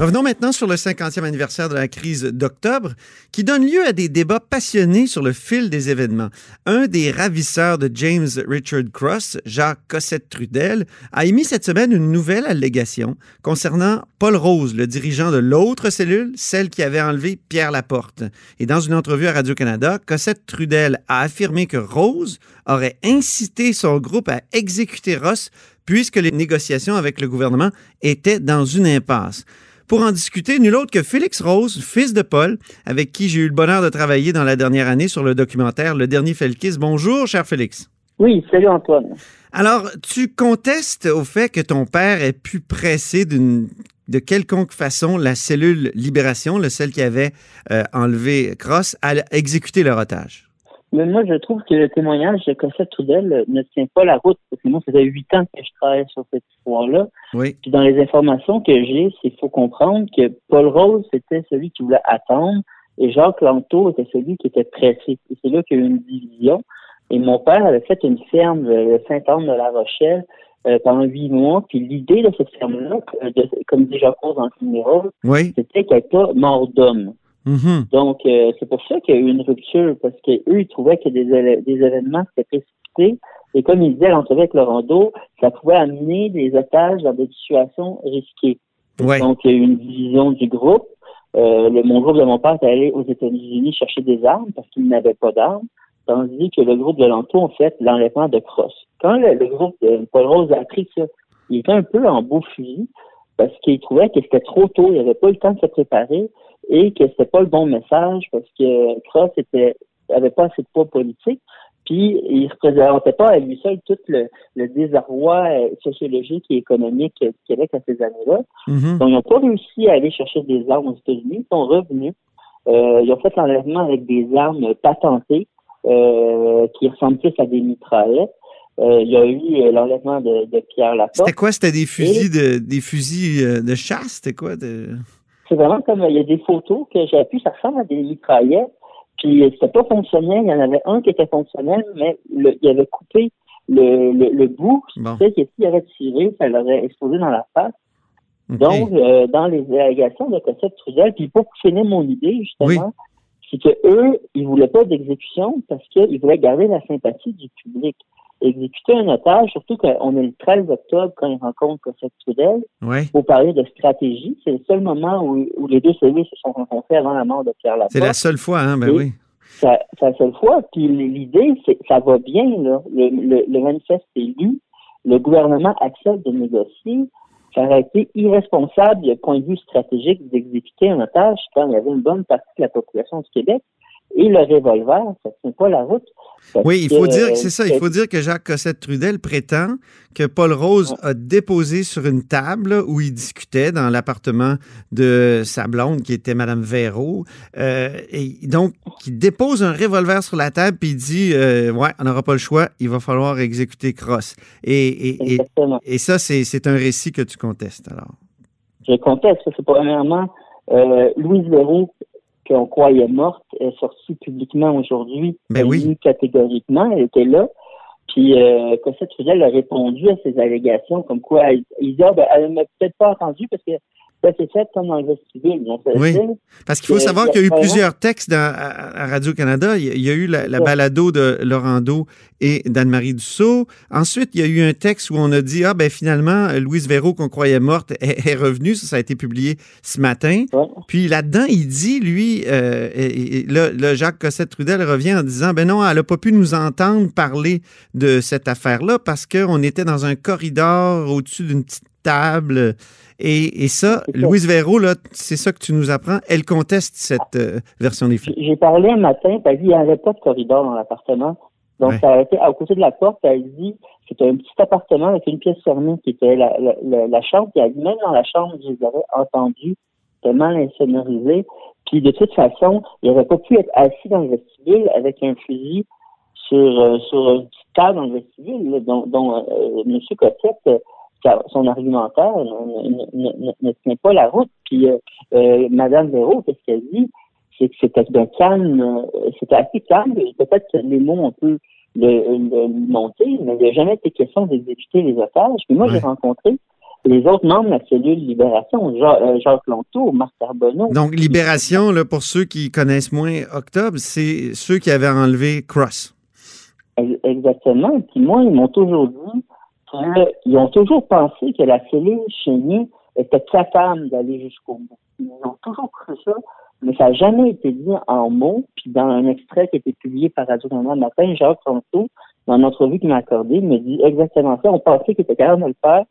Revenons maintenant sur le 50e anniversaire de la crise d'octobre, qui donne lieu à des débats passionnés sur le fil des événements. Un des ravisseurs de James Richard Cross, Jacques Cossette-Trudel, a émis cette semaine une nouvelle allégation concernant Paul Rose, le dirigeant de l'autre cellule, celle qui avait enlevé Pierre Laporte. Et dans une entrevue à Radio-Canada, Cossette-Trudel a affirmé que Rose aurait incité son groupe à exécuter Ross puisque les négociations avec le gouvernement étaient dans une impasse. Pour en discuter, nul autre que Félix Rose, fils de Paul, avec qui j'ai eu le bonheur de travailler dans la dernière année sur le documentaire Le Dernier Felkis. Bonjour, cher Félix. Oui, salut Antoine. Alors, tu contestes au fait que ton père ait pu presser d'une de quelconque façon la cellule Libération, le celle qui avait euh, enlevé Cross, à exécuter leur otage. Mais moi, je trouve que le témoignage de Cossette Trudel ne tient pas la route, parce que moi, ça fait huit ans que je travaille sur cette histoire-là. Oui. Puis dans les informations que j'ai, c'est faut comprendre que Paul Rose, c'était celui qui voulait attendre, et Jacques Lanto était celui qui était pressé. Et c'est là qu'il y a eu une division. Et mon père avait fait une ferme, le Saint-Anne de la Rochelle, euh, pendant huit mois. Puis l'idée de cette ferme-là, euh, comme dit Jacques Rose dans le numéro, Oui. c'était qu'elle n'était pas mort d'homme. Mhm. Donc, euh, c'est pour ça qu'il y a eu une rupture, parce qu'eux, ils trouvaient que des, événements s'étaient précipités. Et comme ils disaient à l'entrevue avec Laurando, ça pouvait amener des otages dans des situations risquées. Ouais. Donc, il y a eu une division du groupe. Euh, le, mon groupe de mon père est allé aux États-Unis chercher des armes parce qu'il n'avait pas d'armes, tandis que le groupe de Lanto ont fait l'enlèvement de Cross. Quand le, le groupe de Paul Rose a appris ça, il était un peu en beau fusil parce qu'il trouvait que c'était trop tôt, il n'avait pas eu le temps de se préparer et que c'était pas le bon message parce que Cross était avait pas assez de poids politique. Puis il représentait pas à lui seul tout le, le désarroi euh, sociologique et économique du Québec à ces années-là. Mhm. Donc, ils n'ont pas réussi à aller chercher des armes aux États-Unis. Ils sont revenus. Euh, ils ont fait l'enlèvement avec des armes patentées euh, qui ressemblent plus à des mitraillettes. Euh, il y a eu l'enlèvement de, de Pierre Laporte. C'était quoi? C'était des fusils de des fusils de chasse? C'était quoi? De... C'est vraiment comme il y a des photos que j'ai pu, ça ressemble à des mitraillettes. Puis euh, c'était pas fonctionnel. Il y en avait un qui était fonctionnel, mais le, il avait coupé le, le, le bout. Bon. C'est que s'il avait tiré, ça l'aurait explosé dans la face. Donc, euh, dans les allégations de Cossette Trudel, puis pour finir mon idée, justement, c'est que eux, ils voulaient pas d'exécution parce qu'ils voulaient garder la sympathie du public. Exécuter un otage, surtout qu'on est le 13 octobre quand ils rencontrent Cossette Trudel, ouais. pour parler de stratégie. C'est le seul moment où, où les deux cellules se sont rencontrés avant la mort de Pierre Laporte. C'est la seule fois, hein? Ben Oui. C'est la seule fois. Puis l'idée, c'est ça va bien, là. Le, le, le manifeste est lu. Le gouvernement accepte de négocier. Ça aurait été irresponsable du point de vue stratégique d'exécuter un otage quand il y avait une bonne partie de la population du Québec. Et le revolver, ça ne tient pas la route. Oui, il faut que, dire que euh, c'est ça. Il faut dire que Jacques Cossette-Trudel prétend que Paul Rose a déposé sur une table où il discutait dans l'appartement de sa blonde, qui était Madame Véraud. Euh, et donc, il dépose un revolver sur la table puis il dit euh, Ouais, on n'aura pas le choix, il va falloir exécuter Cross. Et, et, et, Exactement. et ça, c'est c'est un récit que tu contestes, alors. Je conteste. C'est premièrement euh, Louise Leroux, qu'on croyait morte, est sortie publiquement aujourd'hui. Ben oui. catégoriquement, elle était là. Puis euh, Cossette Trudel a répondu à ces allégations comme quoi ah, ben, elle m'a peut-être pas entendu parce que ça s'est fait comme vestibule. Ça Oui. Parce qu'il faut savoir qu'il y a eu plusieurs textes dans- à, à Radio-Canada. Il y a- il y a eu la, balado de Laurando et d'Anne-Marie Dussault. Ensuite, il y a eu un texte où on a dit, ah ben finalement, Louise Véraud, qu'on croyait morte, est, est revenue. Ça, ça a été publié ce matin. Ouais. Puis là-dedans, il dit, lui, euh, et- et là, là, Jacques Cossette-Trudel revient en disant, ben non, elle n'a pas pu nous entendre parler de cette affaire-là parce qu'on était dans un corridor au-dessus d'une petite table. Et, et ça. Louise là, c'est ça que tu nous apprends, elle conteste cette euh, version des faits. J'ai parlé un matin, puis elle dit qu'il n'y avait pas de corridor dans l'appartement. Donc, Ouais. ça a été à côté de la porte, elle dit c'était un petit appartement avec une pièce fermée qui était la, la, la, la chambre. Puis elle dit même dans la chambre, je les aurais entendus tellement insonorisés. Puis de toute façon, il n'aurait pas pu être assis dans le vestibule avec un fusil sur, euh, sur une petite table dans le vestibule, là, dont, dont euh, M. Cossette euh, son argumentaire ne, tient pas la route. Puis euh, euh, Madame Véro, qu'est-ce qu'elle dit? C'est que c'était bien calme, euh, c'était assez calme, peut-être que les mots ont pu le, monter, mais il n'y a jamais été question d'exécuter les otages. Puis moi, j'ai rencontré les autres membres de la cellule Libération, Jacques Lonto, Marc Carbonneau. Donc, Libération, là, pour ceux qui connaissent moins Octobre, c'est ceux qui avaient enlevé Cross. Exactement. Puis moi, ils m'ont toujours dit qu'ils ont toujours pensé que la cellule chenille était capable d'aller jusqu'au bout. Ils ont toujours cru ça, mais ça n'a jamais été dit en mots. Puis dans un extrait qui a été publié par Radio-Canada le matin, Jacques Ronto, dans une entrevue qu'il m'a accordée, me dit exactement ça. On pensait qu'il était capable de le faire,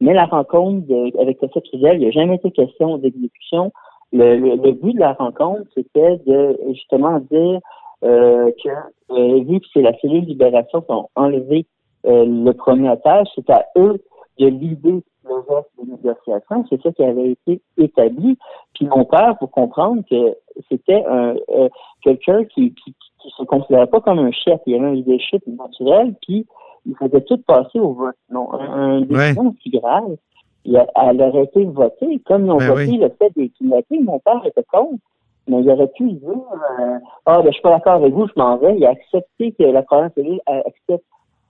mais la rencontre avec Cossette Trudel, il n'y a jamais été question d'exécution. Le, but de la rencontre, c'était de justement dire euh, que euh, vu que c'est la cellule libération qui ont enlevé euh, le premier otage, c'est à eux de l'idée le reste des négociations. C'est ça qui avait été établi. Puis mon père, pour comprendre que c'était un euh, quelqu'un qui, qui, qui se considérait pas comme un chef, il y avait un leadership naturel, puis il faisait tout passer au vote. Non, un, un décision si grave, il a, elle aurait été votée. Comme ils ont voté le fait des kidnappings, mon père était contre. Mais il aurait pu dire euh, Ah, ben, je suis pas d'accord avec vous, je m'en vais. Il a accepté que la première cellule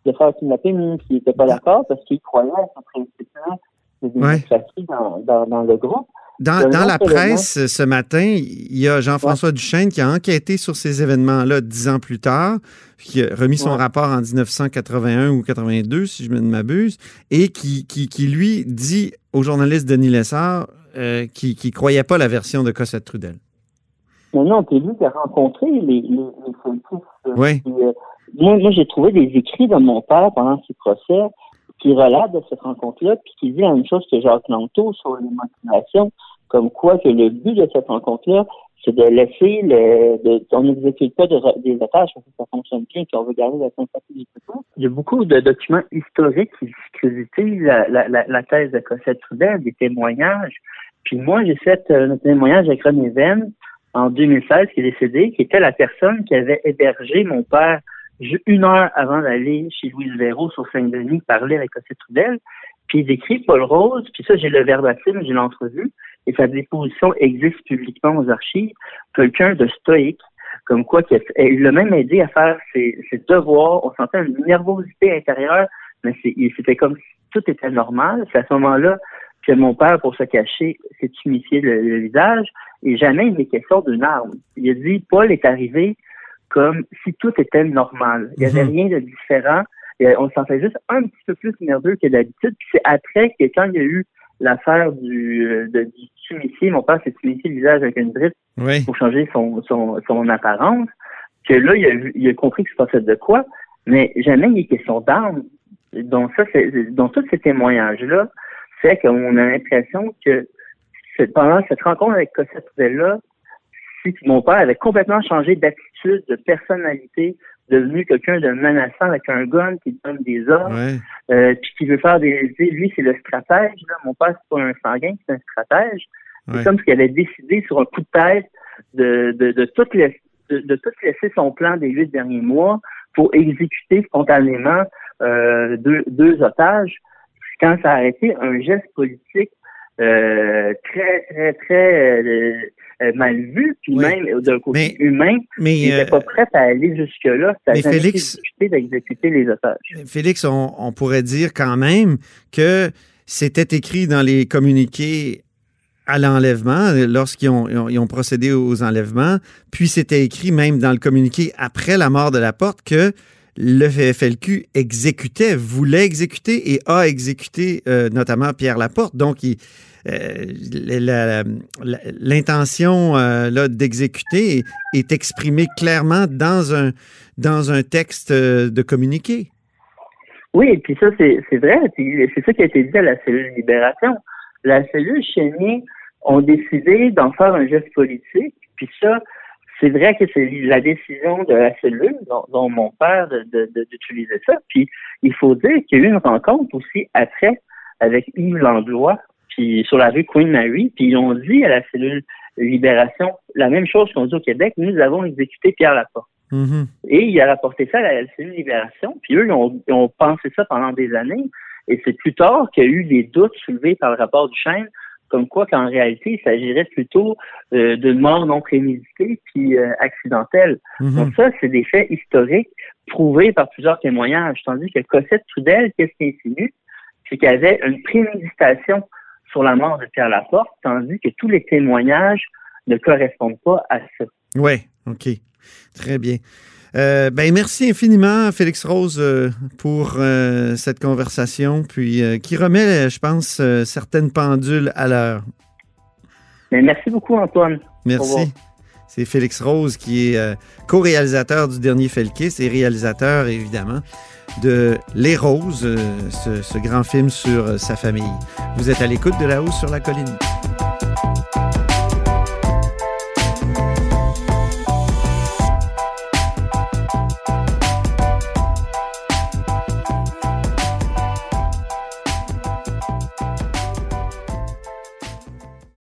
accepte de faire kidnapper, même s'il n'était pas d'accord, parce qu'il croyait principe-là de démocratie dans, dans, dans le groupe. Dans, dans la presse ce matin, il y a Jean-François Duchesne qui a enquêté sur ces événements-là dix ans plus tard, qui a remis son rapport en 1981 ou 82, si je ne m'abuse, et qui, qui, qui, lui, dit au journaliste Denis Lessard euh, qui ne croyait pas la version de Cossette Trudel. Non, non, c'est lui qui a rencontré les, les, les euh, Oui. Euh, moi, moi j'ai trouvé des écrits de mon père pendant ce procès qui relate de cette rencontre-là, puis qui dit la même chose que Jacques Lanto sur les motivations, comme quoi que le but de cette rencontre-là, c'est de laisser le, de, on n'exécute pas de, des otages parce que ça fonctionne bien, qu'on veut garder la sympathie du. Il y a beaucoup de documents historiques qui discréditent la, la, la, thèse de Cossette Trudel, des témoignages. Puis moi, j'ai fait euh, un témoignage avec René Venn en 2016, qui est décédé, qui était la personne qui avait hébergé mon père une heure avant d'aller chez Louise Véro sur Saint-Denis parler avec Cossette Trudel. Puis il décrit Paul Rose, puis ça, j'ai le verbatim, j'ai l'entrevue, et sa déposition existe publiquement aux archives. Quelqu'un de stoïque, comme quoi il l'a même aidé à faire ses, devoirs. On sentait une nervosité intérieure, mais c'était comme si tout était normal. C'est à ce moment-là que mon père, pour se cacher, s'est humifié le, visage, et jamais il n'est question d'une arme. Il a dit, Paul est arrivé comme si tout était normal. Il n'y avait mhm. rien de différent. on se sentait juste un petit peu plus nerveux que d'habitude. Puis c'est après que quand il y a eu l'affaire du, euh, de, du mon père s'est tumifié le visage avec une brique pour changer son, son, son apparence, que là, il a, il a compris que se passait de quoi, mais jamais il n'est question d'armes. Donc ça, donc tous ces témoignages-là fait qu'on a l'impression que pendant cette rencontre avec Cossette là mon père avait complètement changé d'attitude, de personnalité, devenu quelqu'un de menaçant avec un gun qui donne des ordres, euh, puis qui veut faire des... Lui, c'est le stratège. Là. Mon père, c'est pas un sanguin, c'est un stratège. C'est comme qu'il avait décidé sur un coup de tête de, de, de, tout, laisser, de, tout laisser son plan des huit derniers mois pour exécuter spontanément euh, deux, deux otages. Quand ça a été un geste politique euh, très, très, très euh, euh, mal vu, puis même d'un côté humain, mais, il n'était pas prêt à aller jusque-là. Mais Félix, d'exécuter les otages. Félix, on, pourrait dire quand même que c'était écrit dans les communiqués à l'enlèvement, lorsqu'ils ont, ont, procédé aux enlèvements, puis c'était écrit même dans le communiqué après la mort de la porte que le FLQ exécutait, voulait exécuter et a exécuté notamment Pierre Laporte. Donc, il, l'intention euh, d'exécuter est, exprimée clairement dans un, dans un texte euh, de communiqué. Oui, et puis ça, c'est vrai. C'est ça qui a été dit à la cellule Libération. La cellule Chénier ont décidé d'en faire un geste politique. Puis ça, c'est vrai que c'est la décision de la cellule, dont, mon père, d'utiliser de, ça. Puis il faut dire qu'il y a eu une rencontre aussi après avec Yves Langlois, puis sur la rue Queen Mary, puis ils ont dit à la cellule Libération la même chose qu'on dit au Québec, nous avons exécuté Pierre Laporte. Mm-hmm. Et il a rapporté ça à la cellule Libération, puis eux, ils ont, pensé ça pendant des années. Et c'est plus tard qu'il y a eu des doutes soulevés par le rapport du Chêne, comme quoi qu'en réalité, il s'agirait plutôt euh, de mort non préméditée puis euh, accidentelle. Mhm. Donc ça, c'est des faits historiques prouvés par plusieurs témoignages. Tandis que Cossette Trudel, qu'est-ce qui insinue? C'est qu'il y avait une préméditation sur la mort de Pierre Laporte, tandis que tous les témoignages ne correspondent pas à ça. Oui, OK. Très bien. Euh, ben merci infiniment, Félix Rose, euh, pour euh, cette conversation, puis qui remet, je pense, certaines pendules à l'heure. Merci beaucoup, Antoine. Merci. C'est Félix Rose qui est co-réalisateur du dernier Felkis et réalisateur, évidemment, de Les Roses, euh, ce, grand film sur euh, sa famille. Vous êtes à l'écoute de La Hausse sur la colline.